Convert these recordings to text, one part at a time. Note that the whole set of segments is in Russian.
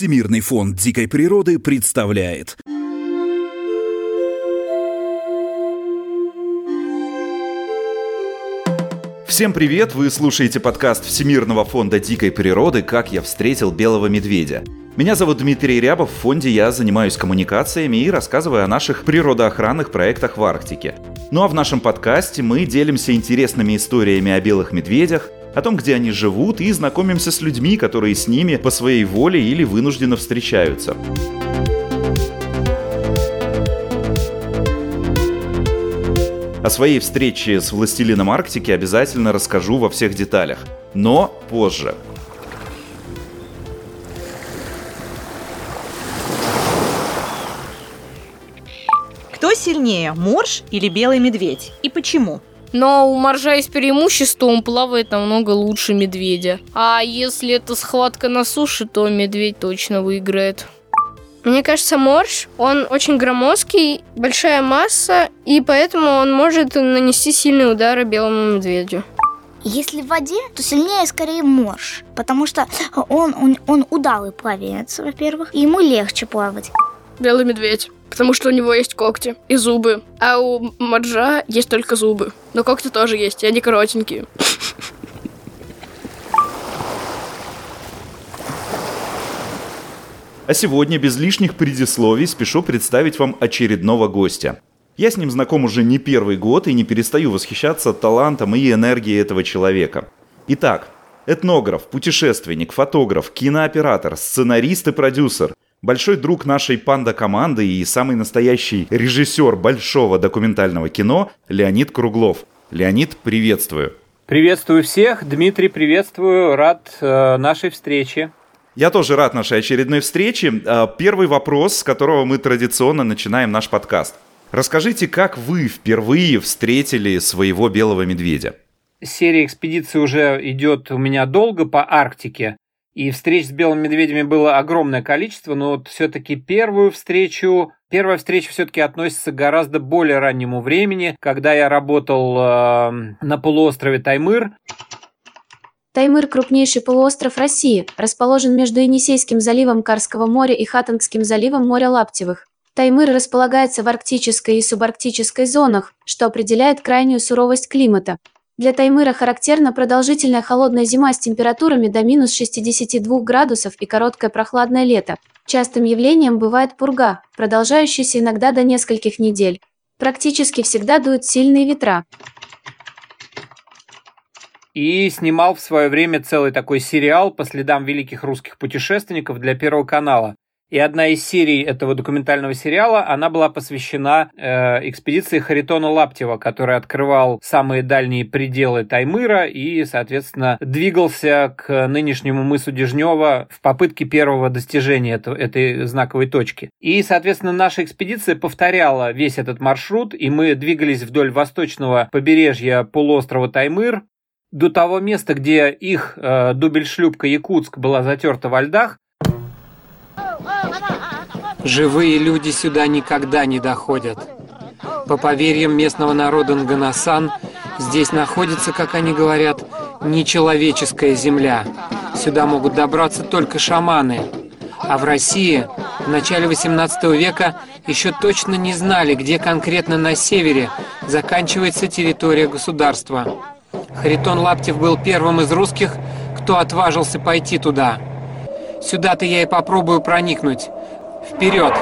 Всемирный фонд дикой природы представляет. Всем привет! Вы слушаете подкаст Всемирного фонда дикой природы «Как я встретил белого медведя». Меня зовут Дмитрий Рябов, в фонде я занимаюсь коммуникациями и рассказываю о наших природоохранных проектах в Арктике. Ну а в нашем подкасте мы делимся интересными историями о белых медведях, о том, где они живут, и знакомимся с людьми, которые с ними по своей воле или вынужденно встречаются. О своей встрече с властелином Арктики обязательно расскажу во всех деталях, но позже. Кто сильнее, морж или белый медведь? И почему? Но у моржа есть преимущество, он плавает намного лучше медведя. А если это схватка на суше, то медведь точно выиграет. Мне кажется, морж, он очень громоздкий, большая масса, и поэтому он может нанести сильные удары белому медведю. Если в воде, то сильнее скорее морж, потому что он, он, он удалый плавец, во-первых, и ему легче плавать. Белый медведь, потому что у него есть когти и зубы, а у моржа есть только зубы. Но когти тоже есть, и они коротенькие. А сегодня без лишних предисловий спешу представить вам очередного гостя. Я с ним знаком уже не первый год и не перестаю восхищаться талантом и энергией этого человека. Итак, этнограф, путешественник, фотограф, кинооператор, сценарист и продюсер, большой друг нашей панда-команды и самый настоящий режиссер большого документального кино Леонид Круглов. Леонид, приветствую. Приветствую всех. Дмитрий, приветствую. Рад э, нашей встрече. Я тоже рад нашей очередной встрече. Э, первый вопрос, с которого мы традиционно начинаем наш подкаст. Расскажите, как вы впервые встретили своего белого медведя? Серия экспедиций уже идет у меня долго по Арктике. И встреч с белыми медведями было огромное количество, но вот все-таки первую встречу, первая встреча все-таки относится к гораздо более раннему времени, когда я работал э, на полуострове Таймыр. Таймыр – крупнейший полуостров России, расположен между Енисейским заливом Карского моря и Хатангским заливом моря Лаптевых. Таймыр располагается в арктической и субарктической зонах, что определяет крайнюю суровость климата. Для Таймыра характерна продолжительная холодная зима с температурами до минус 62 градусов и короткое прохладное лето. Частым явлением бывает пурга, продолжающаяся иногда до нескольких недель. Практически всегда дуют сильные ветра. И снимал в свое время целый такой сериал по следам великих русских путешественников для Первого канала. И одна из серий этого документального сериала, она была посвящена э, экспедиции Харитона Лаптева, который открывал самые дальние пределы Таймыра и, соответственно, двигался к нынешнему мысу Дежнева в попытке первого достижения этого, этой знаковой точки. И, соответственно, наша экспедиция повторяла весь этот маршрут, и мы двигались вдоль восточного побережья полуострова Таймыр, до того места, где их э, дубель-шлюпка Якутск была затерта во льдах, Живые люди сюда никогда не доходят. По поверьям местного народа Нганасан, здесь находится, как они говорят, нечеловеческая земля. Сюда могут добраться только шаманы. А в России в начале 18 века еще точно не знали, где конкретно на севере заканчивается территория государства. Харитон Лаптев был первым из русских, кто отважился пойти туда. Сюда-то я и попробую проникнуть. Вперед!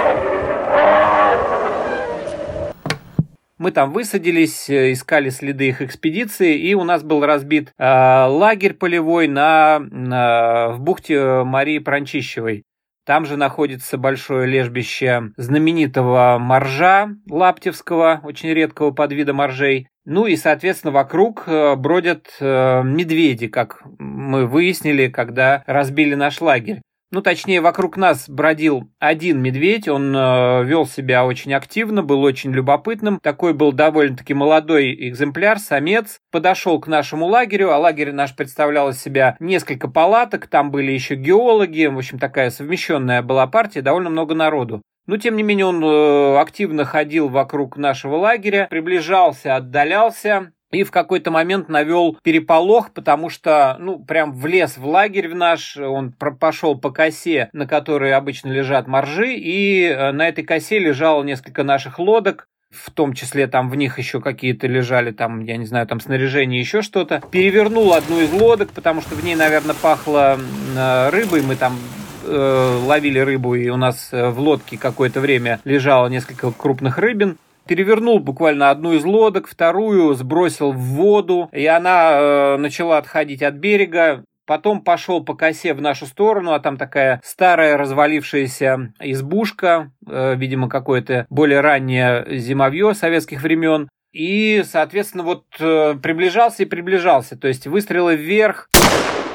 Мы там высадились, э, искали следы их экспедиции, и у нас был разбит э, лагерь полевой на, на, в бухте Марии Пранчищевой. Там же находится большое лежбище знаменитого моржа лаптевского, очень редкого подвида моржей. Ну и, соответственно, вокруг э, бродят э, медведи, как мы выяснили, когда разбили наш лагерь. Ну, точнее, вокруг нас бродил один медведь, он э, вел себя очень активно, был очень любопытным. Такой был довольно-таки молодой экземпляр, самец. Подошел к нашему лагерю, а лагерь наш представлял из себя несколько палаток, там были еще геологи, в общем, такая совмещенная была партия, довольно много народу. Но, тем не менее, он э, активно ходил вокруг нашего лагеря, приближался, отдалялся, и в какой-то момент навел переполох, потому что, ну, прям влез в лагерь в наш, он пошел по косе, на которой обычно лежат моржи, и э, на этой косе лежало несколько наших лодок, в том числе там в них еще какие-то лежали, там, я не знаю, там снаряжение, еще что-то. Перевернул одну из лодок, потому что в ней, наверное, пахло э, рыбой, мы там э, ловили рыбу, и у нас в лодке какое-то время лежало несколько крупных рыбин перевернул буквально одну из лодок, вторую сбросил в воду, и она э, начала отходить от берега. Потом пошел по косе в нашу сторону, а там такая старая развалившаяся избушка, э, видимо, какое-то более раннее зимовье советских времен. И, соответственно, вот э, приближался и приближался. То есть выстрелы вверх,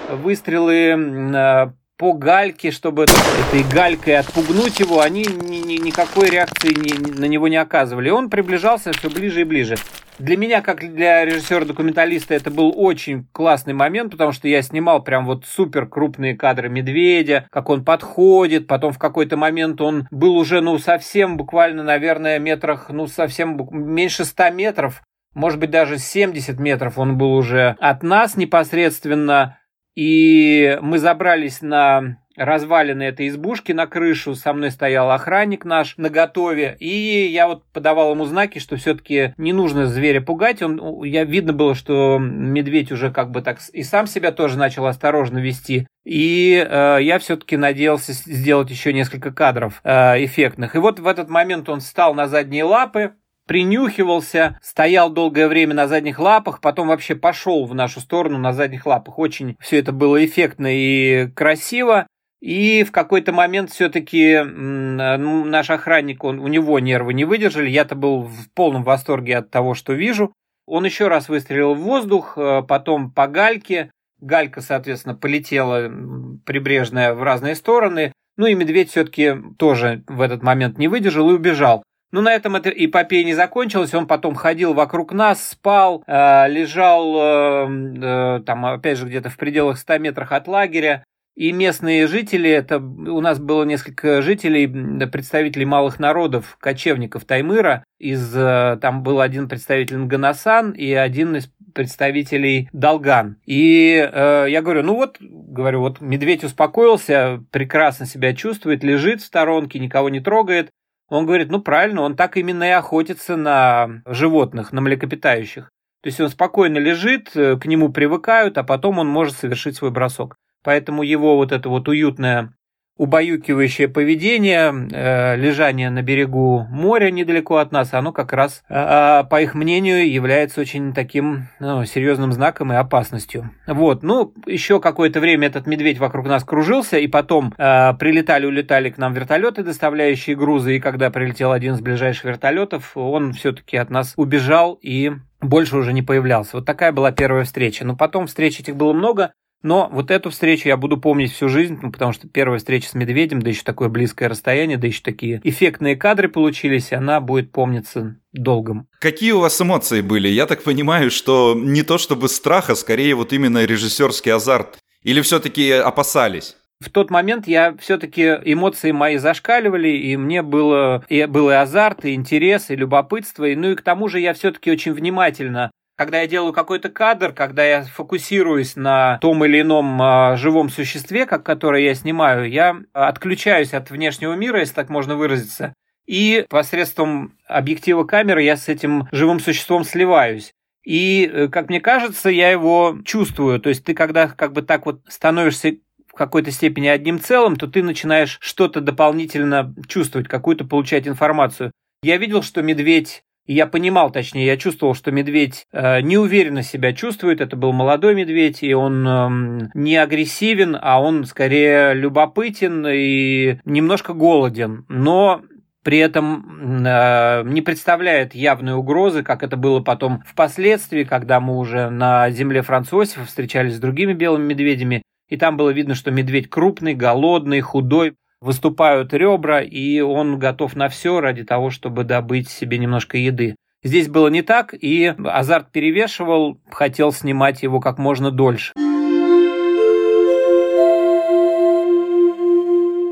выстрелы э, по гальке, чтобы этой галькой отпугнуть его, они ни, ни, никакой реакции ни, на него не оказывали. Он приближался все ближе и ближе. Для меня, как для режиссера-документалиста, это был очень классный момент, потому что я снимал прям вот супер крупные кадры медведя, как он подходит, потом в какой-то момент он был уже, ну, совсем буквально, наверное, метрах, ну, совсем меньше 100 метров, может быть, даже 70 метров он был уже от нас непосредственно, и мы забрались на развалины этой избушки на крышу, со мной стоял охранник наш на готове, и я вот подавал ему знаки, что все-таки не нужно зверя пугать, он, я видно было, что медведь уже как бы так и сам себя тоже начал осторожно вести, и э, я все-таки надеялся сделать еще несколько кадров э, эффектных, и вот в этот момент он встал на задние лапы, принюхивался, стоял долгое время на задних лапах, потом вообще пошел в нашу сторону на задних лапах. Очень все это было эффектно и красиво. И в какой-то момент все-таки наш охранник, он, у него нервы не выдержали. Я-то был в полном восторге от того, что вижу. Он еще раз выстрелил в воздух, э, потом по гальке. Галька, соответственно, полетела прибрежная в разные стороны. Ну и медведь все-таки тоже в этот момент не выдержал и убежал. Ну, на этом эта эпопея не закончилась. Он потом ходил вокруг нас, спал, э, лежал э, э, там, опять же, где-то в пределах 100 метрах от лагеря. И местные жители, это у нас было несколько жителей, представителей малых народов, кочевников Таймыра. Из, там был один представитель Нганасан и один из представителей Долган. И э, я говорю, ну вот, говорю, вот медведь успокоился, прекрасно себя чувствует, лежит в сторонке, никого не трогает. Он говорит, ну правильно, он так именно и охотится на животных, на млекопитающих. То есть он спокойно лежит, э, к нему привыкают, а потом он может совершить свой бросок. Поэтому его вот это вот уютное убаюкивающее поведение, э, лежание на берегу моря недалеко от нас, оно как раз, э, по их мнению, является очень таким ну, серьезным знаком и опасностью. Вот, ну, еще какое-то время этот медведь вокруг нас кружился, и потом э, прилетали, улетали к нам вертолеты, доставляющие грузы, и когда прилетел один из ближайших вертолетов, он все-таки от нас убежал и больше уже не появлялся. Вот такая была первая встреча. Но потом встреч этих было много. Но вот эту встречу я буду помнить всю жизнь, ну, потому что первая встреча с медведем, да еще такое близкое расстояние, да еще такие эффектные кадры получились, и она будет помниться долгом. Какие у вас эмоции были? Я так понимаю, что не то чтобы страх, а скорее вот именно режиссерский азарт. Или все-таки опасались? в тот момент я все-таки эмоции мои зашкаливали, и мне было и был и азарт, и интерес, и любопытство, и ну и к тому же я все-таки очень внимательно когда я делаю какой-то кадр, когда я фокусируюсь на том или ином а, живом существе, как которое я снимаю, я отключаюсь от внешнего мира, если так можно выразиться, и посредством объектива камеры я с этим живым существом сливаюсь. И, э, как мне кажется, я его чувствую. То есть ты когда как бы так вот становишься в какой-то степени одним целым, то ты начинаешь что-то дополнительно чувствовать, какую-то получать информацию. Я видел, что медведь и я понимал, точнее, я чувствовал, что медведь э, неуверенно себя чувствует. Это был молодой медведь, и он э, не агрессивен, а он скорее любопытен и немножко голоден. Но при этом э, не представляет явной угрозы, как это было потом впоследствии, когда мы уже на земле Французов встречались с другими белыми медведями, и там было видно, что медведь крупный, голодный, худой, выступают ребра, и он готов на все ради того, чтобы добыть себе немножко еды. Здесь было не так, и азарт перевешивал, хотел снимать его как можно дольше.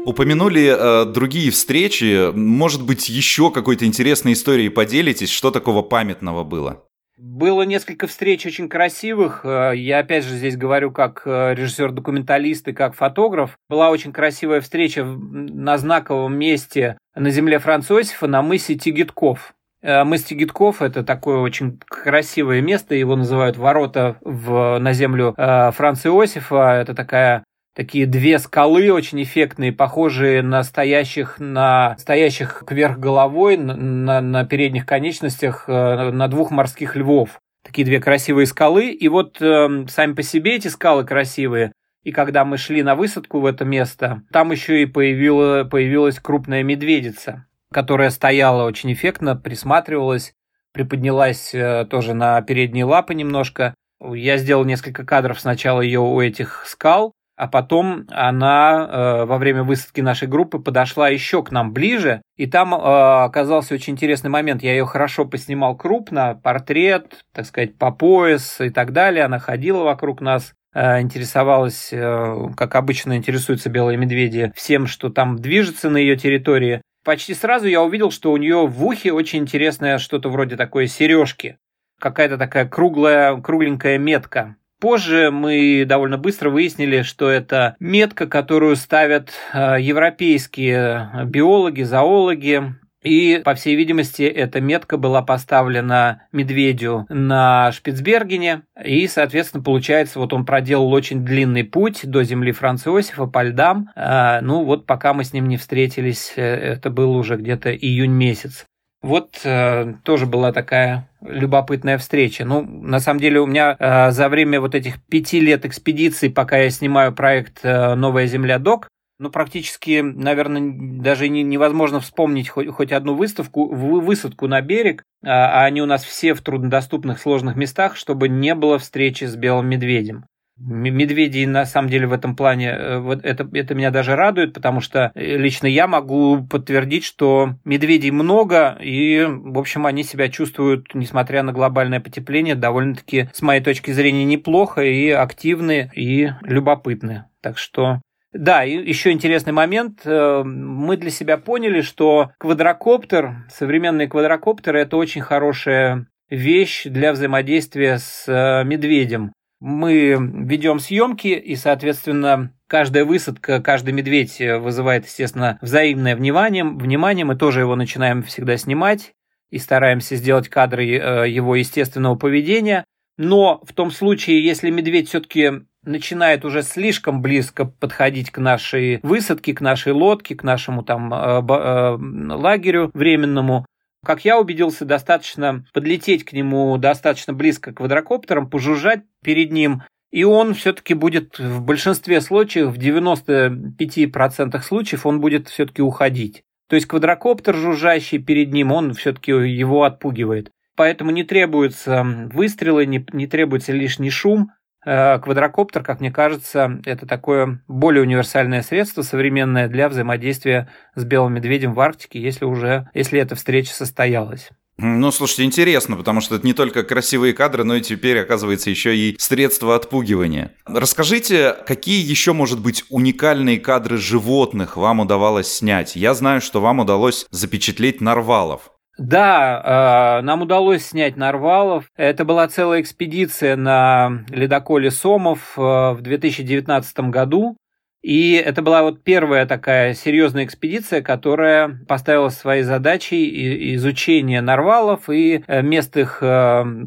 Упомянули э, другие встречи. Может быть, еще какой-то интересной историей поделитесь, что такого памятного было? Было несколько встреч очень красивых. Э, я опять же здесь говорю как э, режиссер-документалист и как фотограф. Была очень красивая встреча на знаковом месте на земле Франца Иосифа на мысе Тигитков. Э, мыс Тигитков – это такое очень красивое место, его называют ворота в, на землю Франца Иосифа. Это такая такие две скалы очень эффектные, похожие на стоящих, на стоящих кверх головой, на, на передних конечностях, э, на двух морских львов. Такие две красивые скалы. И вот э, сами по себе эти скалы красивые. И когда мы шли на высадку в это место, там еще и появила, появилась крупная медведица, которая стояла очень эффектно, присматривалась, приподнялась э, тоже на передние лапы немножко. Я сделал несколько кадров сначала ее у этих скал, а потом она э, во время высадки нашей группы подошла еще к нам ближе, и там э, оказался очень интересный момент. Я ее хорошо поснимал крупно, портрет, так сказать, по пояс и так далее. Она ходила вокруг нас, э, интересовалась, э, как обычно интересуются белые медведи, всем, что там движется на ее территории. Почти сразу я увидел, что у нее в ухе очень интересное что-то вроде такой сережки. Какая-то такая круглая, кругленькая метка. Позже мы довольно быстро выяснили, что это метка, которую ставят э, европейские биологи, зоологи, и, по всей видимости, эта метка была поставлена медведю на Шпицбергене. И, соответственно, получается, вот он проделал очень длинный путь до земли Франца Иосифа по льдам. Э, ну, вот пока мы с ним не встретились, э, это был уже где-то июнь месяц. Вот э, тоже была такая любопытная встреча. Ну, на самом деле, у меня э, за время вот этих пяти лет экспедиций, пока я снимаю проект э, «Новая земля док», ну, практически, наверное, даже не, невозможно вспомнить хоть, хоть одну выставку, высадку на берег, а, а они у нас все в труднодоступных сложных местах, чтобы не было встречи с белым медведем. Медведи на самом деле в этом плане, э, вот это, это меня даже радует, потому что э, лично я могу подтвердить, что медведей много, и, в общем, они себя чувствуют, несмотря на глобальное потепление, довольно-таки, с моей точки зрения, неплохо, и активны, и любопытны. Так что да, и еще интересный момент. Э, мы для себя поняли, что квадрокоптер, современные квадрокоптеры, это очень хорошая вещь для взаимодействия с медведем мы ведем съемки, и, соответственно, каждая высадка, каждый медведь вызывает, естественно, взаимное внимание. Внимание мы тоже его начинаем всегда снимать и стараемся сделать кадры э, его естественного поведения. Но в том случае, если медведь все-таки начинает уже слишком близко подходить к нашей высадке, к нашей лодке, к нашему там э, э, лагерю временному, как я убедился, достаточно подлететь к нему достаточно близко квадрокоптером, пожужжать перед ним, и он все-таки будет в большинстве случаев, в 95% случаев, он будет все-таки уходить. То есть квадрокоптер, жужжащий перед ним, он все-таки его отпугивает. Поэтому не требуются выстрелы, не, не требуется лишний шум, квадрокоптер, как мне кажется, это такое более универсальное средство современное для взаимодействия с белым медведем в Арктике, если уже, если эта встреча состоялась. Ну, слушайте, интересно, потому что это не только красивые кадры, но и теперь, оказывается, еще и средства отпугивания. Расскажите, какие еще, может быть, уникальные кадры животных вам удавалось снять? Я знаю, что вам удалось запечатлеть нарвалов. Да, э, нам удалось снять Нарвалов. Это была целая экспедиция на ледоколе Сомов э, в 2019 году. И это была вот первая такая серьезная экспедиция, которая поставила своей задачей изучение нарвалов и э, мест их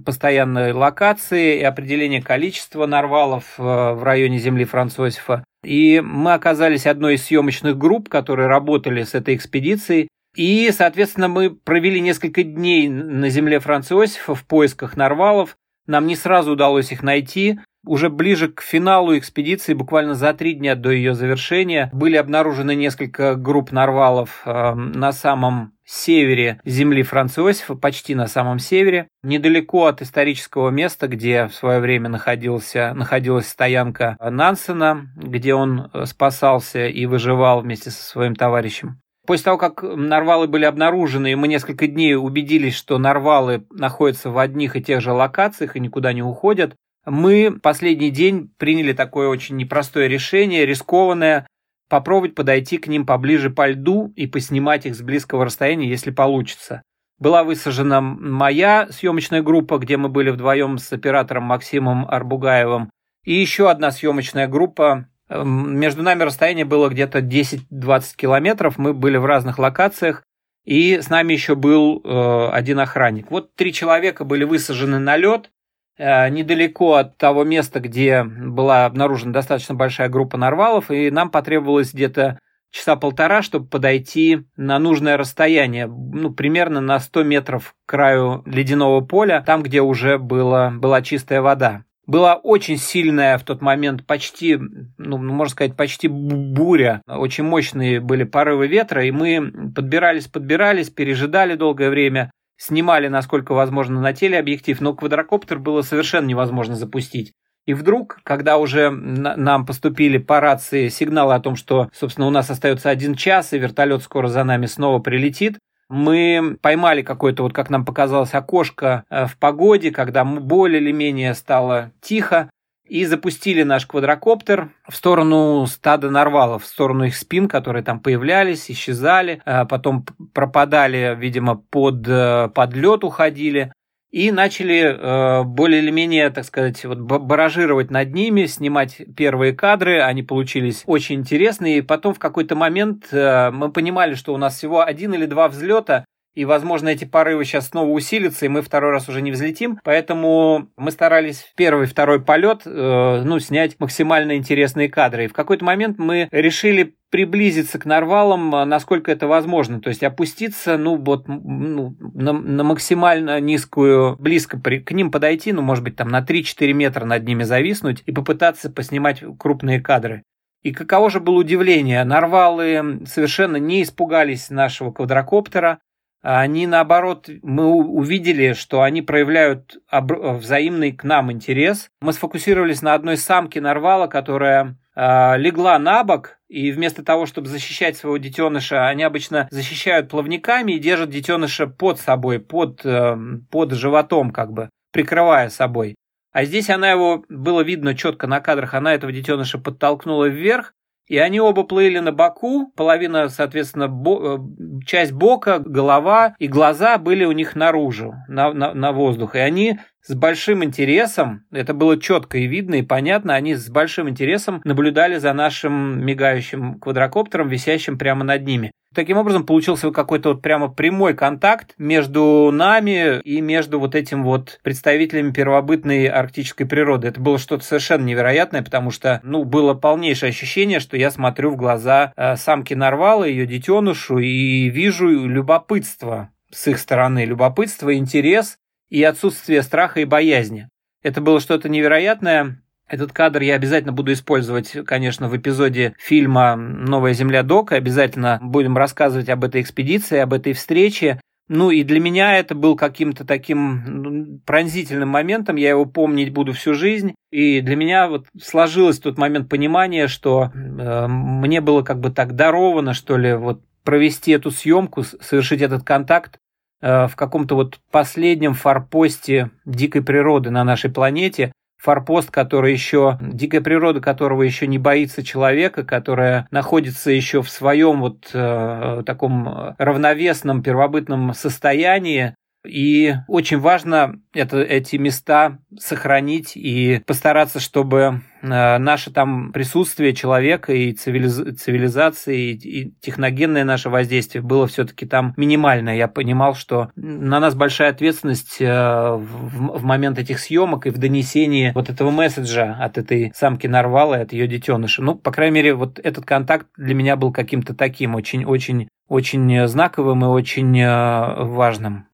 постоянной локации и определение количества нарвалов в районе земли Францосифа. И мы оказались одной из съемочных групп, которые работали с этой экспедицией. И, соответственно, мы провели несколько дней на земле Франца Иосифа в поисках нарвалов. Нам не сразу удалось их найти. Уже ближе к финалу экспедиции, буквально за три дня до ее завершения, были обнаружены несколько групп нарвалов э, на самом севере земли Франца Иосифа, почти на самом севере, недалеко от исторического места, где в свое время находился, находилась стоянка Нансена, где он э, спасался и выживал вместе со своим товарищем. После того, как нарвалы были обнаружены, и мы несколько дней убедились, что нарвалы находятся в одних и тех же локациях и никуда не уходят, мы последний день приняли такое очень непростое решение, рискованное, попробовать подойти к ним поближе по льду и поснимать их с близкого расстояния, если получится. Была высажена моя съемочная группа, где мы были вдвоем с оператором Максимом Арбугаевым. И еще одна съемочная группа. Эм, между нами расстояние было где-то 10-20 километров. Мы были в разных локациях. И с нами еще был э, один охранник. Вот три человека были высажены на лед э, недалеко от того места, где была обнаружена достаточно большая группа нарвалов, и нам потребовалось где-то часа полтора, чтобы подойти на нужное расстояние, ну, примерно на 100 метров к краю ледяного поля, там, где уже было, была чистая вода. Была очень сильная в тот момент, почти, ну, можно сказать, почти буря. Очень мощные были порывы ветра, и мы подбирались, подбирались, пережидали долгое время, снимали, насколько возможно, на телеобъектив, но квадрокоптер было совершенно невозможно запустить. И вдруг, когда уже нам поступили по рации сигналы о том, что, собственно, у нас остается один час, и вертолет скоро за нами снова прилетит, мы поймали какое-то, вот как нам показалось, окошко э, в погоде, когда более или менее стало тихо, и запустили наш квадрокоптер в сторону стада нарвалов, в сторону их спин, которые там появлялись, исчезали, э, потом пропадали, видимо, под, э, под лед уходили и начали э, более или менее, так сказать, вот баражировать над ними, снимать первые кадры, они получились очень интересные, и потом в какой-то момент э, мы понимали, что у нас всего один или два взлета, и, возможно, эти порывы сейчас снова усилятся, и мы второй раз уже не взлетим. Поэтому мы старались в первый, второй полет э, ну, снять максимально интересные кадры. И в какой-то момент мы решили приблизиться к нарвалам, э, насколько это возможно. То есть опуститься, ну, вот, ну, на, на максимально низкую, близко при, к ним подойти, ну, может быть, там на 3-4 метра над ними зависнуть и попытаться поснимать крупные кадры. И каково же было удивление, нарвалы совершенно не испугались нашего квадрокоптера, они наоборот, мы увидели, что они проявляют взаимный к нам интерес. Мы сфокусировались на одной самке нарвала, которая э, легла на бок, и вместо того, чтобы защищать своего детеныша, они обычно защищают плавниками и держат детеныша под собой, под, э, под животом, как бы, прикрывая собой. А здесь она его, было видно четко на кадрах, она этого детеныша подтолкнула вверх, и они оба плыли на боку, половина, соответственно, бо- э, часть бока, голова и глаза были у них наружу, на, на, на воздух. И они с большим интересом, это было четко и видно и понятно, они с большим интересом наблюдали за нашим мигающим квадрокоптером, висящим прямо над ними. Таким образом, получился какой-то вот прямо прямой контакт между нами и между вот этим вот представителями первобытной арктической природы. Это было что-то совершенно невероятное, потому что, ну, было полнейшее ощущение, что я смотрю в глаза э, самки нарвала, ее детенышу, и вижу любопытство с их стороны, любопытство, интерес, и отсутствие страха и боязни. Это было что-то невероятное. Этот кадр я обязательно буду использовать, конечно, в эпизоде фильма «Новая земля Дока». Обязательно будем рассказывать об этой экспедиции, об этой встрече. Ну и для меня это был каким-то таким ну, пронзительным моментом, я его помнить буду всю жизнь. И для меня вот сложилось тот момент понимания, что э, мне было как бы так даровано, что ли, вот провести эту съемку, совершить этот контакт в каком-то вот последнем форпосте дикой природы на нашей планете, форпост, который еще, дикая природа которого еще не боится человека, которая находится еще в своем вот э, таком равновесном первобытном состоянии, и очень важно это, эти места сохранить и постараться, чтобы э, наше там присутствие человека и цивилиз... цивилизации, и техногенное наше воздействие было все-таки там минимальное. Я понимал, что на нас большая ответственность э, в, момент этих съемок и в донесении вот этого месседжа от этой самки Нарвала от ее детеныша. Ну, по крайней мере, вот этот контакт для меня был каким-то таким очень-очень очень знаковым и очень э, важным.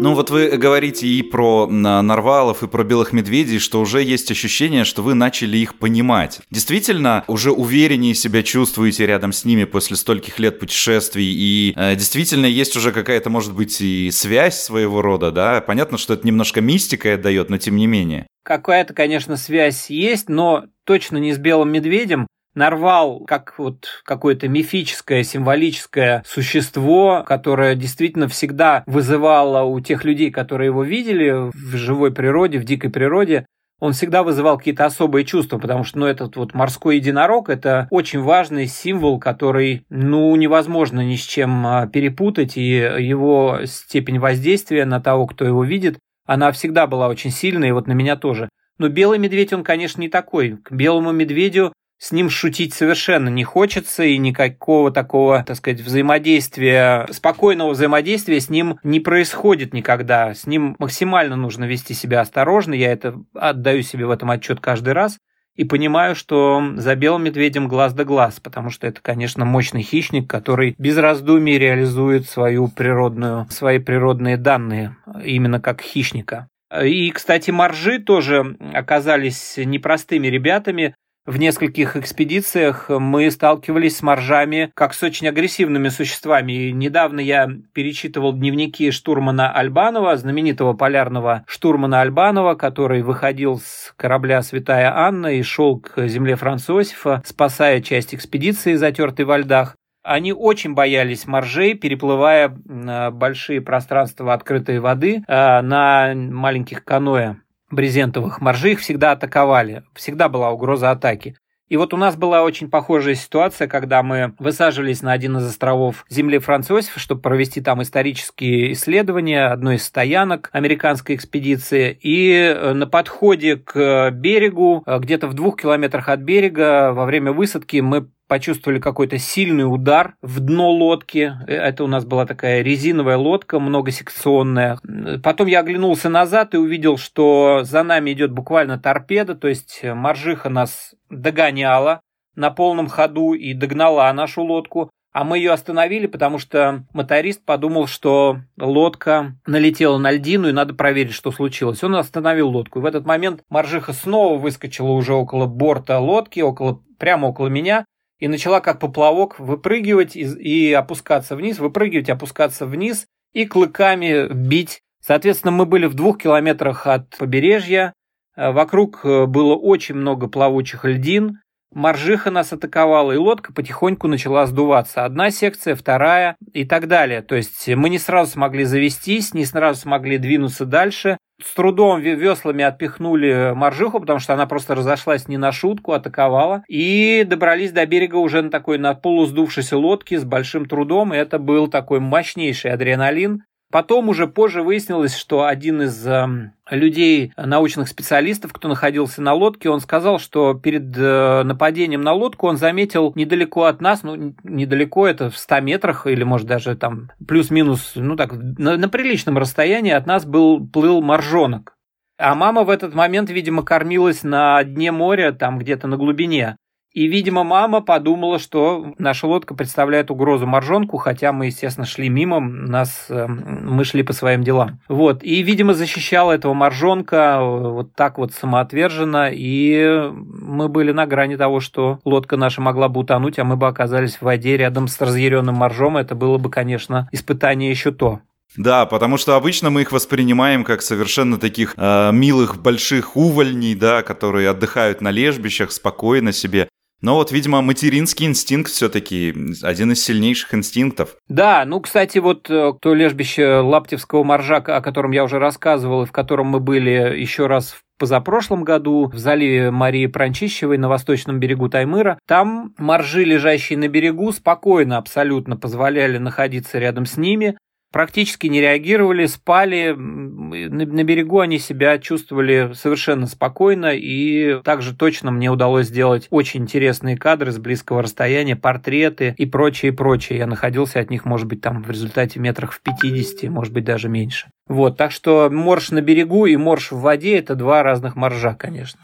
Ну вот вы говорите и про нарвалов, и про белых медведей, что уже есть ощущение, что вы начали их понимать. Действительно, уже увереннее себя чувствуете рядом с ними после стольких лет путешествий, и э, действительно есть уже какая-то, может быть, и связь своего рода, да? Понятно, что это немножко мистика дает, но тем не менее. Какая-то, конечно, связь есть, но точно не с белым медведем, Нарвал как вот какое-то мифическое, символическое существо, которое действительно всегда вызывало у тех людей, которые его видели в живой природе, в дикой природе, он всегда вызывал какие-то особые чувства, потому что, ну, этот вот морской единорог – это очень важный символ, который, ну, невозможно ни с чем а, перепутать, и его степень воздействия на того, кто его видит, она всегда была очень сильной, и вот на меня тоже. Но белый медведь, он, конечно, не такой. К белому медведю с ним шутить совершенно не хочется, и никакого такого, так сказать, взаимодействия, спокойного взаимодействия с ним не происходит никогда. С ним максимально нужно вести себя осторожно, я это отдаю себе в этом отчет каждый раз. И понимаю, что за белым медведем глаз да глаз, потому что это, конечно, мощный хищник, который без раздумий реализует свою природную, свои природные данные, именно как хищника. И, кстати, моржи тоже оказались непростыми ребятами. В нескольких экспедициях мы сталкивались с моржами как с очень агрессивными существами. И недавно я перечитывал дневники штурмана Альбанова, знаменитого полярного штурмана Альбанова, который выходил с корабля «Святая Анна» и шел к земле Францосифа, спасая часть экспедиции, затертой во льдах. Они очень боялись моржей, переплывая большие пространства открытой воды э, на маленьких каноэ брезентовых моржи всегда атаковали, всегда была угроза атаки. И вот у нас была очень похожая ситуация, когда мы высаживались на один из островов земли Францосифа, чтобы провести там исторические исследования одной из стоянок американской экспедиции. И э, на подходе к берегу, э, где-то в двух километрах от берега, во время высадки мы почувствовали какой-то сильный удар в дно лодки. Это у нас была такая резиновая лодка, многосекционная. Потом я оглянулся назад и увидел, что за нами идет буквально торпеда, то есть моржиха нас догоняла на полном ходу и догнала нашу лодку. А мы ее остановили, потому что моторист подумал, что лодка налетела на льдину и надо проверить, что случилось. Он остановил лодку. И в этот момент моржиха снова выскочила уже около борта лодки, около, прямо около меня, и начала как поплавок выпрыгивать и, опускаться вниз, выпрыгивать, опускаться вниз и клыками бить. Соответственно, мы были в двух километрах от побережья, э, вокруг э, было очень много плавучих льдин, Моржиха нас атаковала, и лодка потихоньку начала сдуваться. Одна секция, вторая и так далее. То есть мы не сразу смогли завестись, не сразу смогли двинуться дальше. С трудом веслами отпихнули моржиху, потому что она просто разошлась не на шутку, атаковала. И добрались до берега уже на такой на полусдувшейся лодке с большим трудом. И это был такой мощнейший адреналин. Потом уже позже выяснилось, что один из э, людей, научных специалистов, кто находился на лодке, он сказал, что перед э, нападением на лодку он заметил недалеко от нас, ну, недалеко, это в 100 метрах или, может, даже там плюс-минус, ну, так, на, на приличном расстоянии от нас был, плыл моржонок. А мама в этот момент, видимо, кормилась на дне моря, там где-то на глубине. И, видимо, мама подумала, что наша лодка представляет угрозу моржонку, хотя мы, естественно, шли мимо, нас, эм, мы шли по своим делам. Вот. И, видимо, защищала этого моржонка э, вот так вот самоотверженно, и мы были на грани того, что лодка наша могла бы утонуть, а мы бы оказались в воде рядом с разъяренным моржом. Это было бы, конечно, испытание еще то. Да, потому что обычно мы их воспринимаем как совершенно таких э, милых больших увольней, да, которые отдыхают на лежбищах спокойно себе. Но вот, видимо, материнский инстинкт все-таки один из сильнейших инстинктов. Да, ну, кстати, вот э, то лежбище Лаптевского моржака, о котором я уже рассказывал, и в котором мы были еще раз в позапрошлом году в заливе Марии Пранчищевой на восточном берегу Таймыра. Там моржи, лежащие на берегу, спокойно абсолютно позволяли находиться рядом с ними практически не реагировали, спали. На, берегу они себя чувствовали совершенно спокойно, и также точно мне удалось сделать очень интересные кадры с близкого расстояния, портреты и прочее, прочее. Я находился от них, может быть, там в результате метрах в 50, может быть, даже меньше. Вот, так что морж на берегу и морж в воде – это два разных моржа, конечно.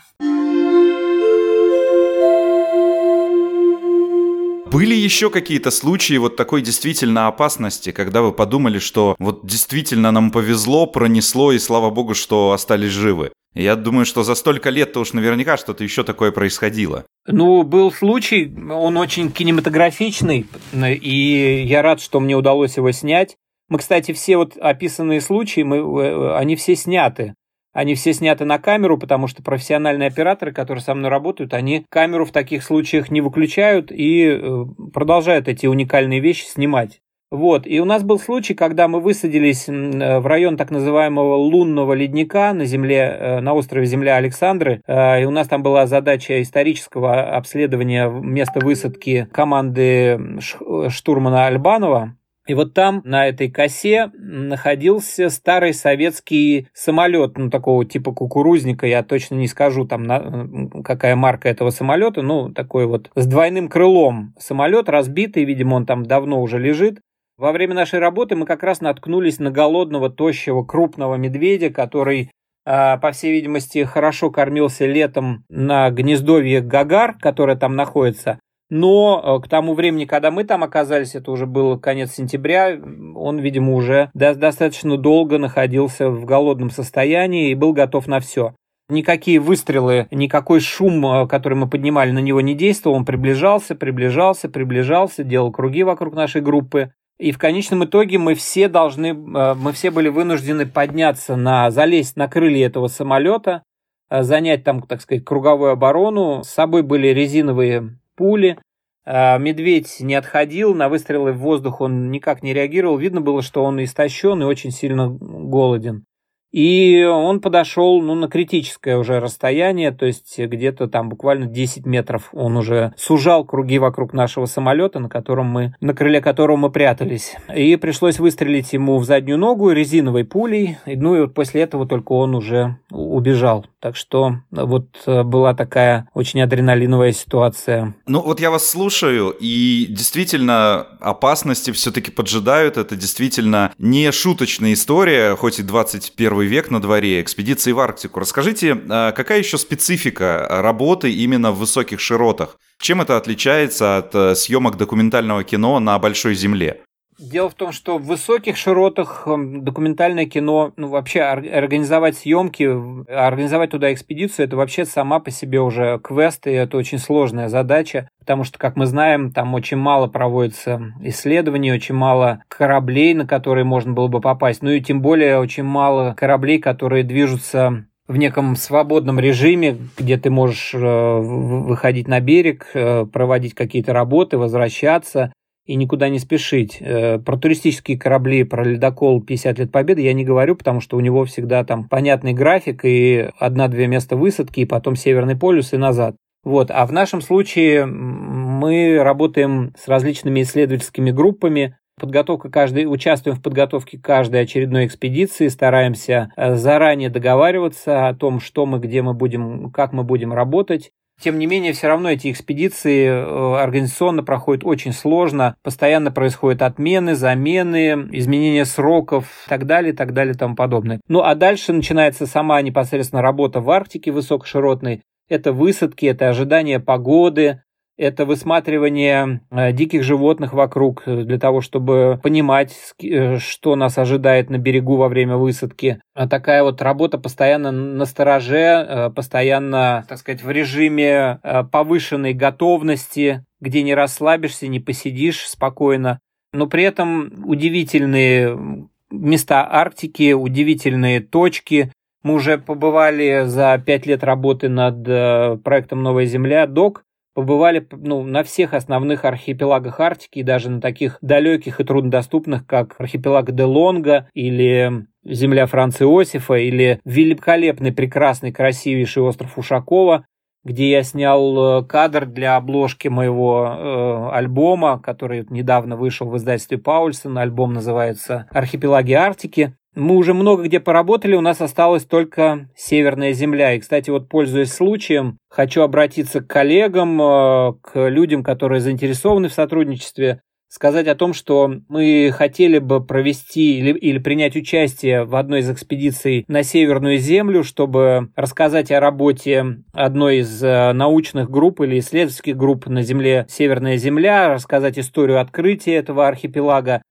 Были еще какие-то случаи вот такой действительно опасности, когда вы подумали, что вот действительно нам повезло, пронесло, и слава богу, что остались живы? Я думаю, что за столько лет-то уж наверняка что-то еще такое происходило. Ну, был случай, он очень кинематографичный, и я рад, что мне удалось его снять. Мы, кстати, все вот описанные случаи, мы, э, они все сняты. Они все сняты на камеру, потому что профессиональные операторы, которые со мной работают, они камеру в таких случаях не выключают и э, продолжают эти уникальные вещи снимать. Вот, и у нас был случай, когда мы высадились в район так называемого лунного ледника на земле, э, на острове Земля Александры, э, и у нас там была задача исторического обследования места высадки команды штурмана Альбанова, и вот там, на этой косе, находился старый советский самолет, ну, такого типа кукурузника, я точно не скажу, там, на, какая марка этого самолета, ну, такой вот с двойным крылом самолет, разбитый, видимо, он там давно уже лежит. Во время нашей работы мы как раз наткнулись на голодного, тощего, крупного медведя, который а, по всей видимости, хорошо кормился летом на гнездовье Гагар, которое там находится, но э, к тому времени, когда мы там оказались, это уже был конец сентября, он, видимо, уже достаточно долго находился в голодном состоянии и был готов на все. Никакие выстрелы, никакой шум, э, который мы поднимали на него, не действовал. Он приближался, приближался, приближался, делал круги вокруг нашей группы. И в конечном итоге мы все должны, э, мы все были вынуждены подняться на, залезть на крылья этого самолета, занять там, так сказать, круговую оборону. С собой были резиновые пули. А, медведь не отходил, на выстрелы в воздух он никак не реагировал. Видно было, что он истощен и очень сильно голоден. И он подошел ну, на критическое уже расстояние, то есть где-то там буквально 10 метров он уже сужал круги вокруг нашего самолета, на котором мы, на крыле которого мы прятались. И пришлось выстрелить ему в заднюю ногу резиновой пулей. Ну и вот после этого только он уже убежал. Так что вот э, была такая очень адреналиновая ситуация. Ну вот я вас слушаю, и действительно опасности все-таки поджидают. Это действительно не шуточная история, хоть и 21 век на дворе, экспедиции в Арктику. Расскажите, а какая еще специфика работы именно в высоких широтах? Чем это отличается от э, съемок документального кино на большой земле? Дело в том, что в высоких широтах эм, документальное кино, ну вообще организовать съемки, организовать туда экспедицию, это вообще сама по себе уже квест, и это очень сложная задача, потому что, как мы знаем, там очень мало проводится исследований, очень мало кораблей, на которые можно было бы попасть, ну и тем более очень мало кораблей, которые движутся в неком свободном режиме, где ты можешь э, выходить на берег, э, проводить какие-то работы, возвращаться и никуда не спешить. Э, про туристические корабли, про ледокол 50 лет Победы я не говорю, потому что у него всегда там понятный график и одна-две места высадки, и потом Северный полюс и назад. Вот. А в нашем случае мы работаем с различными исследовательскими группами, Подготовка каждой, участвуем в подготовке каждой очередной экспедиции, стараемся э, заранее договариваться о том, что мы, где мы будем, как мы будем работать. Тем не менее, все равно эти экспедиции э, организационно проходят очень сложно. Постоянно происходят отмены, замены, изменения сроков и так далее, так далее и тому подобное. Ну а дальше начинается сама непосредственно работа в Арктике высокоширотной. Это высадки, это ожидание погоды, это высматривание э, диких животных вокруг э, для того, чтобы понимать, э, что нас ожидает на берегу во время высадки. А такая вот работа постоянно на стороже, постоянно, так сказать, в режиме повышенной готовности, где не расслабишься, не посидишь спокойно. Но при этом удивительные места Арктики, удивительные точки. Мы уже побывали за пять лет работы над проектом «Новая Земля» ДОК, побывали ну, на всех основных архипелагах Арктики, и даже на таких далеких и труднодоступных, как архипелаг Делонга или земля Франца Иосифа, или великолепный, прекрасный, красивейший остров Ушакова, где я снял э, кадр для обложки моего э, альбома, который недавно вышел в издательстве Паульсон. Альбом называется «Архипелаги Арктики». Мы уже много где поработали, у нас осталась только Северная Земля. И, кстати, вот пользуясь случаем, хочу обратиться к коллегам, э, к людям, которые заинтересованы в сотрудничестве, сказать о том, что мы хотели бы провести или, или принять участие в одной из экспедиций на Северную Землю, чтобы рассказать о работе одной из э, научных групп или исследовательских групп на Земле Северная Земля, рассказать историю открытия этого архипелага,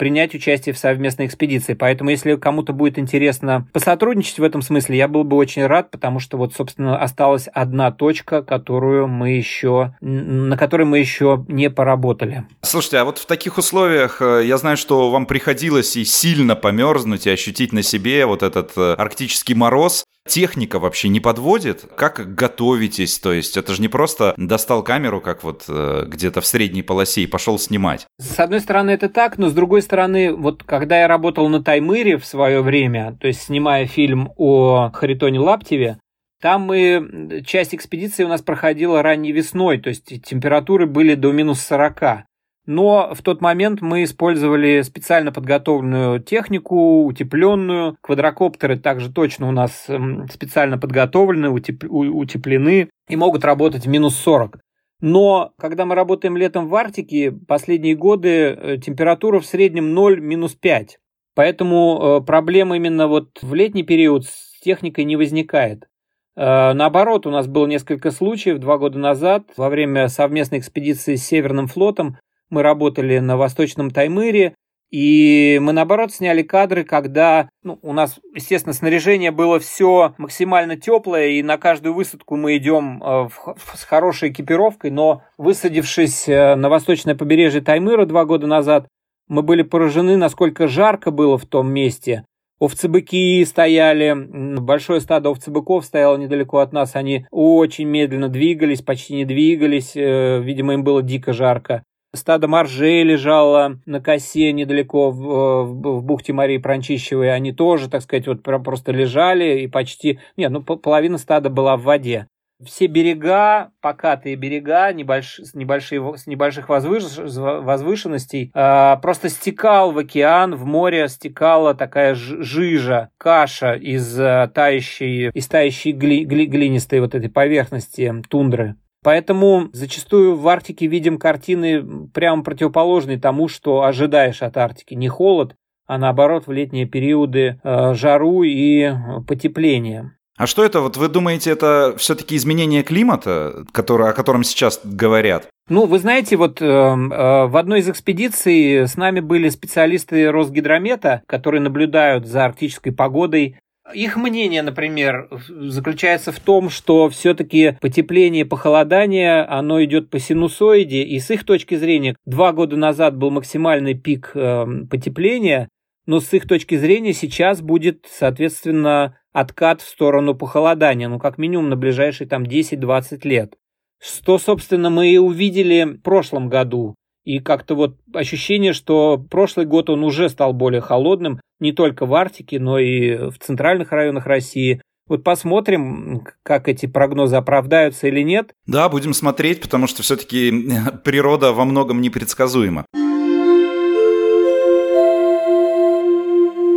принять участие в совместной экспедиции. Поэтому, если кому-то будет интересно посотрудничать в этом смысле, я был бы очень рад, потому что вот, собственно, осталась одна точка, которую мы еще, на которой мы еще не поработали. Слушайте, а вот в таких условиях э, я знаю, что вам приходилось и сильно померзнуть, и ощутить на себе вот этот э, арктический мороз. Техника вообще не подводит? Как готовитесь? То есть это же не просто достал камеру, как вот э, где-то в средней полосе и пошел снимать. С одной стороны это так, но с другой стороны, вот когда я работал на Таймыре в свое время, то есть снимая фильм о Харитоне Лаптеве, там мы, часть экспедиции у нас проходила ранней весной, то есть температуры были до минус 40. Но в тот момент мы использовали специально подготовленную технику, утепленную. Квадрокоптеры также точно у нас специально подготовлены, утеплены и могут работать в минус 40. Но когда мы работаем летом в Арктике, последние годы э, температура в среднем 0 минус 5. Поэтому э, проблем именно вот в летний период с техникой не возникает. Э, наоборот, у нас было несколько случаев два года назад во время совместной экспедиции с Северным флотом. Мы работали на Восточном Таймыре, и мы, наоборот, сняли кадры, когда ну, у нас, естественно, снаряжение было все максимально теплое, и на каждую высадку мы идем э, в, с хорошей экипировкой, но высадившись э, на восточное побережье Таймыра два года назад, мы были поражены, насколько жарко было в том месте. Овцебыки стояли, большое стадо овцебыков стояло недалеко от нас, они очень медленно двигались, почти не двигались, э, видимо, им было дико жарко. Стадо моржей лежало на косе недалеко в, в бухте Марии Пранчищевой. Они тоже, так сказать, вот просто лежали и почти... Нет, ну половина стада была в воде все берега, покатые берега, небольш, с, небольшие, с небольших возвыш, возвышенностей, э, просто стекал в океан, в море стекала такая жижа, каша из э, тающей, из тающей гли, гли, глинистой вот этой поверхности тундры. Поэтому зачастую в Арктике видим картины прямо противоположные тому, что ожидаешь от Арктики. Не холод, а наоборот в летние периоды э, жару и потепление. А что это? Вот вы думаете, это все-таки изменение климата, который, о котором сейчас говорят? Ну, вы знаете, вот э, э, в одной из экспедиций с нами были специалисты Росгидромета, которые наблюдают за арктической погодой. Их мнение, например, заключается в том, что все-таки потепление, похолодание, оно идет по синусоиде, и с их точки зрения два года назад был максимальный пик э, потепления, но с их точки зрения сейчас будет, соответственно, откат в сторону похолодания, ну, как минимум на ближайшие там 10-20 лет. Что, собственно, мы и увидели в прошлом году. И как-то вот ощущение, что прошлый год он уже стал более холодным, не только в Арктике, но и в центральных районах России. Вот посмотрим, как эти прогнозы оправдаются или нет. Да, будем смотреть, потому что все-таки природа во многом непредсказуема.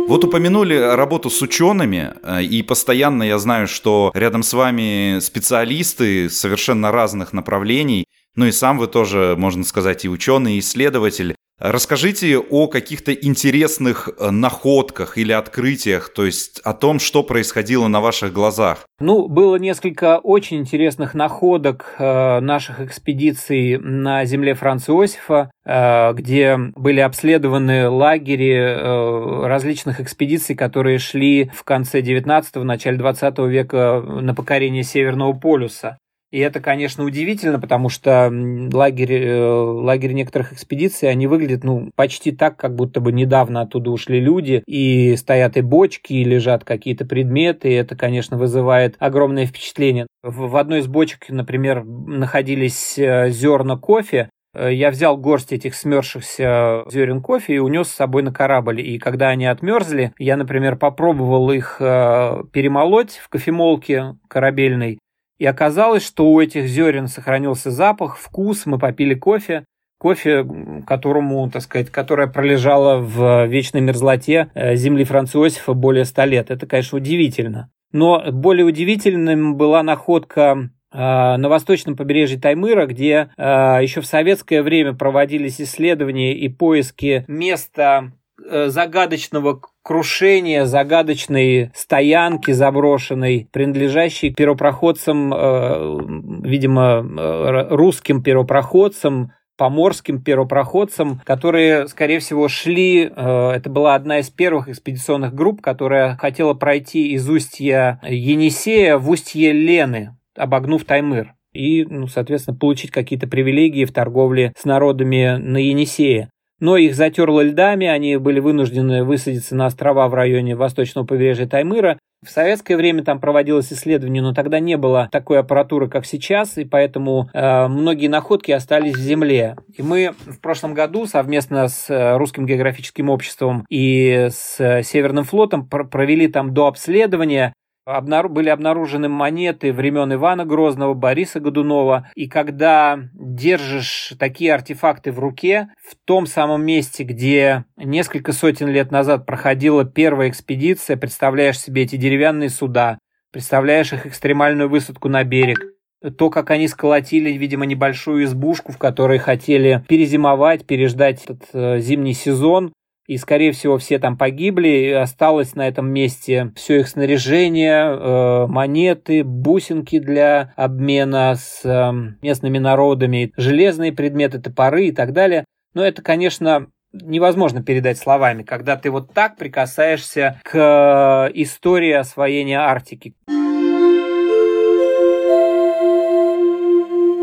Вот упомянули работу с учеными, э, и постоянно я знаю, что рядом с вами специалисты совершенно разных направлений, ну и сам вы тоже, можно сказать, и ученый, и исследователь. Расскажите о каких-то интересных э, находках или открытиях, то есть о том, что происходило на ваших глазах. Ну, было несколько очень интересных находок э, наших экспедиций на земле Франца Иосифа, э, где были обследованы лагери различных экспедиций, которые шли в конце 19-го, начале 20 века на покорение Северного полюса. И это, конечно, удивительно, потому что лагерь, э, лагерь некоторых экспедиций, они выглядят, ну, почти так, как будто бы недавно оттуда ушли люди, и стоят и бочки, и лежат какие-то предметы, и это, конечно, вызывает огромное впечатление. В одной из бочек, например, находились э, зерна кофе, э, я взял горсть этих смерзшихся зерен кофе и унес с собой на корабль. И когда они отмерзли, я, например, попробовал их перемолоть в кофемолке корабельной. И оказалось, что у этих зерен сохранился запах, вкус, мы попили кофе, кофе, которому, так сказать, которое пролежало в вечной мерзлоте э, земли Франца Иосифа более ста лет. Это, конечно, удивительно. Но более удивительным была находка э, на восточном побережье Таймыра, где э, еще в советское время проводились исследования и поиски места загадочного крушение загадочной стоянки заброшенной, принадлежащей первопроходцам, э, видимо, э, русским первопроходцам, поморским первопроходцам, которые, скорее всего, шли, э, это была одна из первых экспедиционных групп, которая хотела пройти из устья Енисея в устье Лены, обогнув Таймыр и, ну, соответственно, получить какие-то привилегии в торговле с народами на Енисее но их затерло льдами, они были вынуждены высадиться на острова в районе восточного побережья Таймыра. В советское время там проводилось исследование, но тогда не было такой аппаратуры, как сейчас, и поэтому э, многие находки остались в земле. И мы в прошлом году совместно с э, Русским географическим обществом и с э, Северным флотом провели там до обследования обнару- были обнаружены монеты времен Ивана Грозного, Бориса Годунова. И когда держишь такие артефакты в руке, в том самом месте, где несколько сотен лет назад проходила первая экспедиция, представляешь себе эти деревянные суда, представляешь их экстремальную высадку на берег, то, как они сколотили, видимо, небольшую избушку, в которой хотели перезимовать, переждать этот э, зимний сезон, и, скорее всего, все там погибли, осталось на этом месте все их снаряжение, э, монеты, бусинки для обмена с э, местными народами, железные предметы, топоры и так далее. Но это, конечно, невозможно передать словами, когда ты вот так прикасаешься к э, истории освоения Арктики.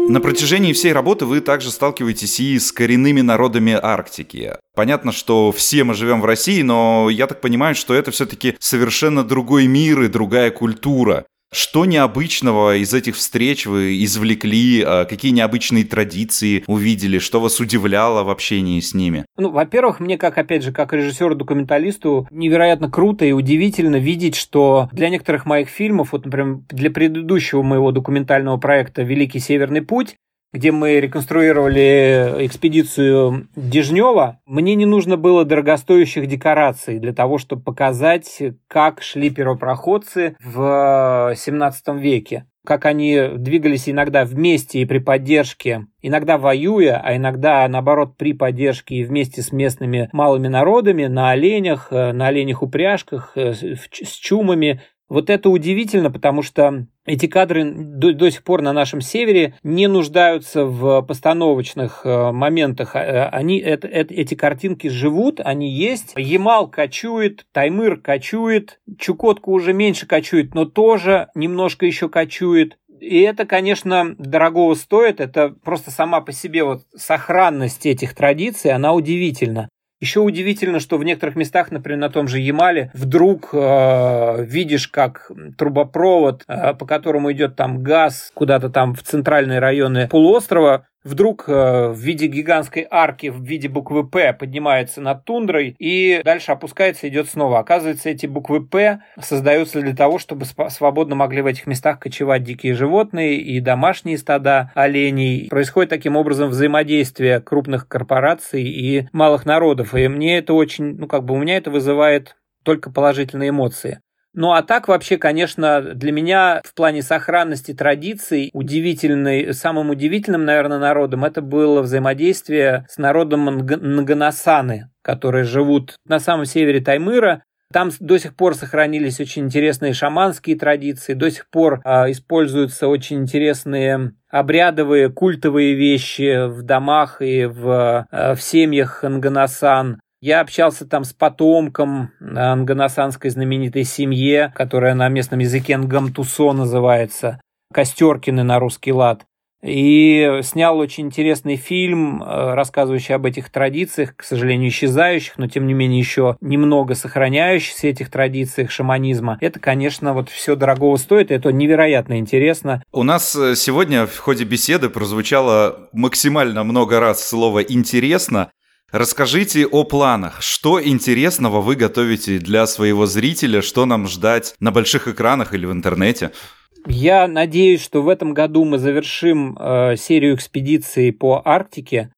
На протяжении всей работы вы также сталкиваетесь и с коренными народами Арктики. Понятно, что все мы живем в России, но я так понимаю, что это все-таки совершенно другой мир и другая культура. Что необычного из этих встреч вы извлекли? А какие необычные традиции увидели? Что вас удивляло в общении с ними? Ну, во-первых, мне, как, опять же, как режиссеру-документалисту, невероятно круто и удивительно видеть, что для некоторых моих фильмов, вот, например, для предыдущего моего документального проекта «Великий Северный путь», где мы реконструировали экспедицию Дежнева, мне не нужно было дорогостоящих декораций для того, чтобы показать, как шли первопроходцы в 17 веке. Как они двигались иногда вместе и при поддержке, иногда воюя, а иногда, наоборот, при поддержке и вместе с местными малыми народами на оленях, э, на оленях упряжках, э, с чумами, вот это удивительно, потому что эти кадры до, до сих пор на нашем севере не нуждаются в постановочных э, моментах. Э, они, это, это, эти картинки живут, они есть. Ямал кочует, Таймыр кочует, Чукотка уже меньше кочует, но тоже немножко еще кочует. И это, конечно, дорогого стоит. Это просто сама по себе вот сохранность этих традиций, она удивительна. Еще удивительно, что в некоторых местах, например, на том же Ямале, вдруг э, видишь, как трубопровод, э, по которому идет там газ куда-то там в центральные районы полуострова, вдруг э, в виде гигантской арки, в виде буквы «П» поднимается над тундрой и дальше опускается, идет снова. Оказывается, эти буквы «П» создаются для того, чтобы свободно могли в этих местах кочевать дикие животные и домашние стада оленей. Происходит таким образом взаимодействие крупных корпораций и малых народов. И мне это очень, ну как бы у меня это вызывает только положительные эмоции. Ну а так вообще, конечно, для меня в плане сохранности традиций удивительный, самым удивительным, наверное, народом это было взаимодействие с народом Нганасаны, которые живут на самом севере Таймыра, там до сих пор сохранились очень интересные шаманские традиции, до сих пор э, используются очень интересные обрядовые, культовые вещи в домах и в, э, в семьях Нганасан. Я общался там с потомком анганасанской знаменитой семье, которая на местном языке Нгамтусо называется, Костеркины на русский лад. И снял очень интересный фильм, э, рассказывающий об этих традициях, к сожалению, исчезающих, но тем не менее еще немного сохраняющихся этих традициях шаманизма. Это, конечно, вот все дорогого стоит, это невероятно интересно. У нас э, сегодня в ходе беседы прозвучало максимально много раз слово «интересно». Расскажите о планах. Что интересного вы готовите для своего зрителя? Что нам ждать на больших экранах или в интернете? Я надеюсь, что в этом году мы завершим э, серию экспедиций по Арктике.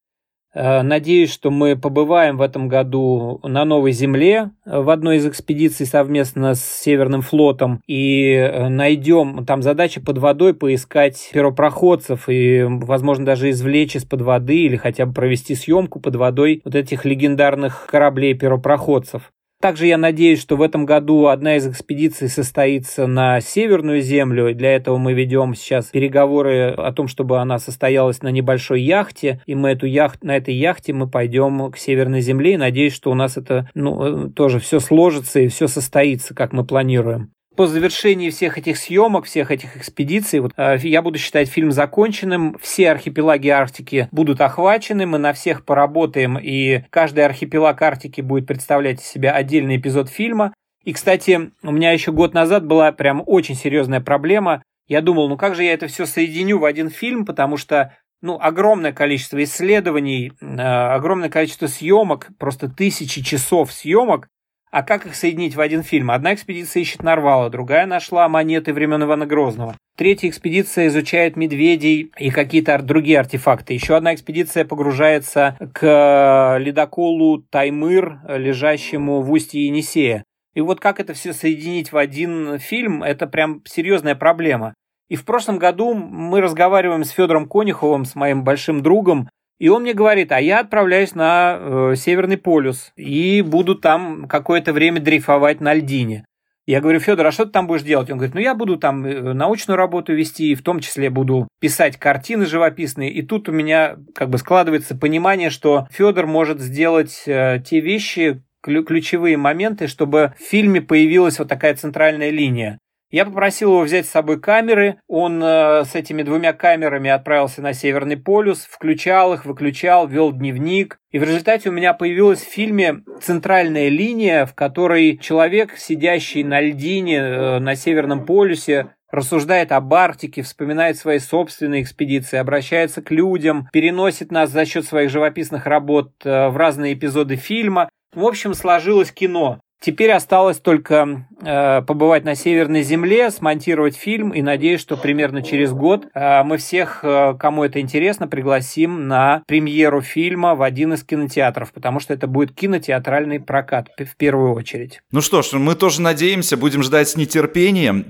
Э, надеюсь, что мы побываем в этом году на Новой Земле э, в одной из экспедиций совместно с Северным флотом и э, найдем, там задача под водой поискать первопроходцев и, возможно, даже извлечь из-под воды или хотя бы провести съемку под водой вот этих легендарных кораблей первопроходцев. Также я надеюсь, что в этом году одна из экспедиций состоится на Северную Землю. Для этого мы ведем сейчас переговоры о том, чтобы она состоялась на небольшой яхте. И мы эту яхт, на этой яхте мы пойдем к Северной Земле. И надеюсь, что у нас это ну, э, тоже все сложится и все состоится, как мы планируем по завершении всех этих съемок, всех этих экспедиций, вот, э, я буду считать фильм законченным, все архипелаги Арктики будут охвачены, мы на всех поработаем, и каждый архипелаг Арктики будет представлять из себя отдельный эпизод фильма. И, кстати, у меня еще год назад была прям очень серьезная проблема. Я думал, ну как же я это все соединю в один фильм, потому что ну, огромное количество исследований, э, огромное количество съемок, просто тысячи часов съемок, а как их соединить в один фильм? Одна экспедиция ищет нарвала, другая нашла монеты времен Ивана Грозного. Третья экспедиция изучает медведей и какие-то другие артефакты. Еще одна экспедиция погружается к ледоколу Таймыр, лежащему в устье Енисея. И вот как это все соединить в один фильм, это прям серьезная проблема. И в прошлом году мы разговариваем с Федором Конюховым, с моим большим другом, и он мне говорит, а я отправляюсь на э, Северный полюс и буду там какое-то время дрейфовать на льдине. Я говорю, Федор, а что ты там будешь делать? Он говорит, ну я буду там э, научную работу вести, в том числе буду писать картины живописные. И тут у меня как бы складывается понимание, что Федор может сделать э, те вещи, ключевые моменты, чтобы в фильме появилась вот такая центральная линия. Я попросил его взять с собой камеры. Он э, с этими двумя камерами отправился на Северный полюс, включал их, выключал, вел дневник. И в результате у меня появилась в фильме центральная линия, в которой человек, сидящий на льдине э, на Северном полюсе, рассуждает об Арктике, вспоминает свои собственные экспедиции, обращается к людям, переносит нас за счет своих живописных работ э, в разные эпизоды фильма. В общем, сложилось кино. Теперь осталось только э, побывать на Северной Земле, смонтировать фильм и надеюсь, что примерно через год э, мы всех, э, кому это интересно, пригласим на премьеру фильма в один из кинотеатров, потому что это будет кинотеатральный прокат в первую очередь. Ну что ж, мы тоже надеемся, будем ждать с нетерпением.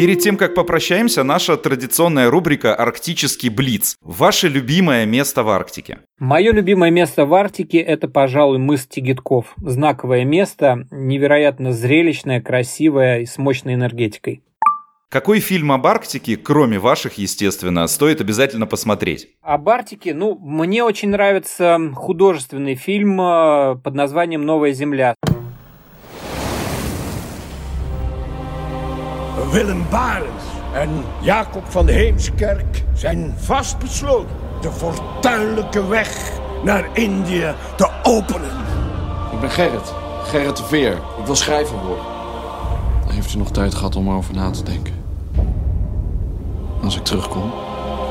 Перед тем, как попрощаемся, наша традиционная рубрика «Арктический Блиц». Ваше любимое место в Арктике? Мое любимое место в Арктике – это, пожалуй, мыс Тигитков. Знаковое место, невероятно зрелищное, красивое и с мощной энергетикой. Какой фильм об Арктике, кроме ваших, естественно, стоит обязательно посмотреть? Об Арктике, ну, мне очень нравится художественный фильм э, под названием «Новая Земля». Willem Barens en Jacob van Heemskerk zijn vastbesloten de fortuinlijke weg naar Indië te openen. Ik ben Gerrit, Gerrit de Veer. Ik wil schrijver worden. Heeft u nog tijd gehad om erover na te denken? Als ik terugkom,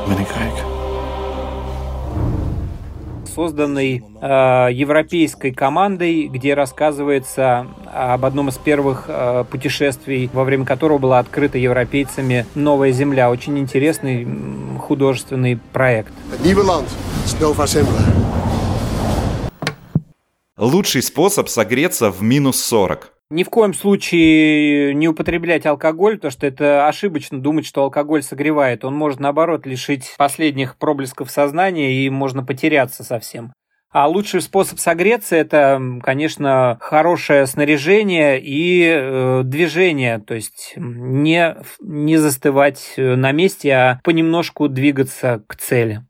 ben ik rijk. Созданный э, европейской командой, где рассказывается об одном из первых э, путешествий, во время которого была открыта европейцами Новая Земля. Очень интересный художественный проект. Лучший способ согреться в минус 40. Ни в коем случае не употреблять алкоголь, потому что это ошибочно думать, что алкоголь согревает. Он может, наоборот, лишить последних проблесков сознания и можно потеряться совсем. А лучший способ согреться это, конечно, хорошее снаряжение и э, движение, то есть не, не застывать на месте, а понемножку двигаться к цели.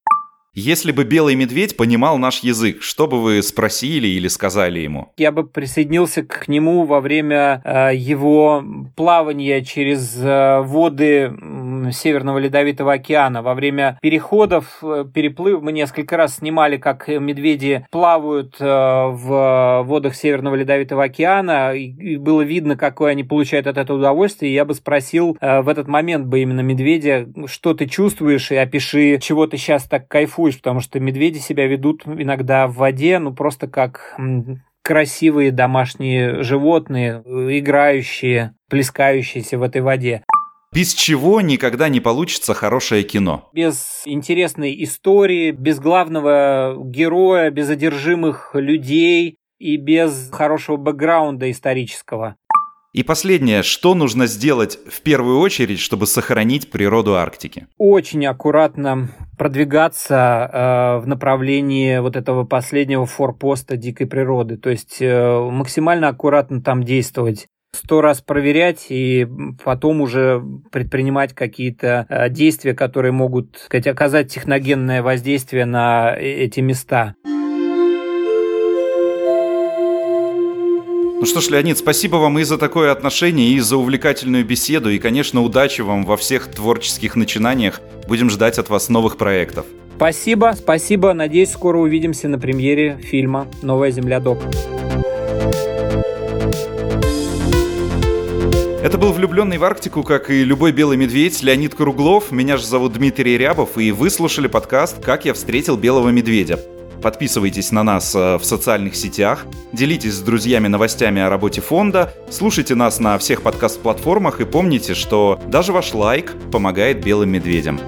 Если бы белый медведь понимал наш язык, что бы вы спросили или сказали ему? Я бы присоединился к нему во время э, его плавания через э, воды Северного Ледовитого океана. Во время переходов, э, переплыв, мы несколько раз снимали, как медведи плавают э, в водах Северного Ледовитого океана, и было видно, какое они получают от этого удовольствие. И я бы спросил э, в этот момент бы именно медведя, что ты чувствуешь, и опиши, чего ты сейчас так кайфуешь кайфуешь, потому что медведи себя ведут иногда в воде, ну просто как красивые домашние животные, играющие, плескающиеся в этой воде. Без чего никогда не получится хорошее кино. Без интересной истории, без главного героя, без одержимых людей и без хорошего бэкграунда исторического. И последнее, что нужно сделать в первую очередь, чтобы сохранить природу Арктики? Очень аккуратно продвигаться э, в направлении вот этого последнего форпоста дикой природы, то есть э, максимально аккуратно там действовать сто раз проверять и потом уже предпринимать какие-то э, действия, которые могут сказать, оказать техногенное воздействие на э, эти места. Ну что ж, Леонид, спасибо вам и за такое отношение, и за увлекательную беседу, и, конечно, удачи вам во всех творческих начинаниях. Будем ждать от вас новых проектов. Спасибо, спасибо. Надеюсь, скоро увидимся на премьере фильма «Новая земля доп». Это был влюбленный в Арктику, как и любой белый медведь, Леонид Круглов. Меня же зовут Дмитрий Рябов, и вы слушали подкаст «Как я встретил белого медведя». Подписывайтесь на нас э, в социальных сетях, делитесь с друзьями новостями о работе фонда, слушайте нас на всех подкаст-платформах. И помните, что даже ваш лайк помогает белым медведям.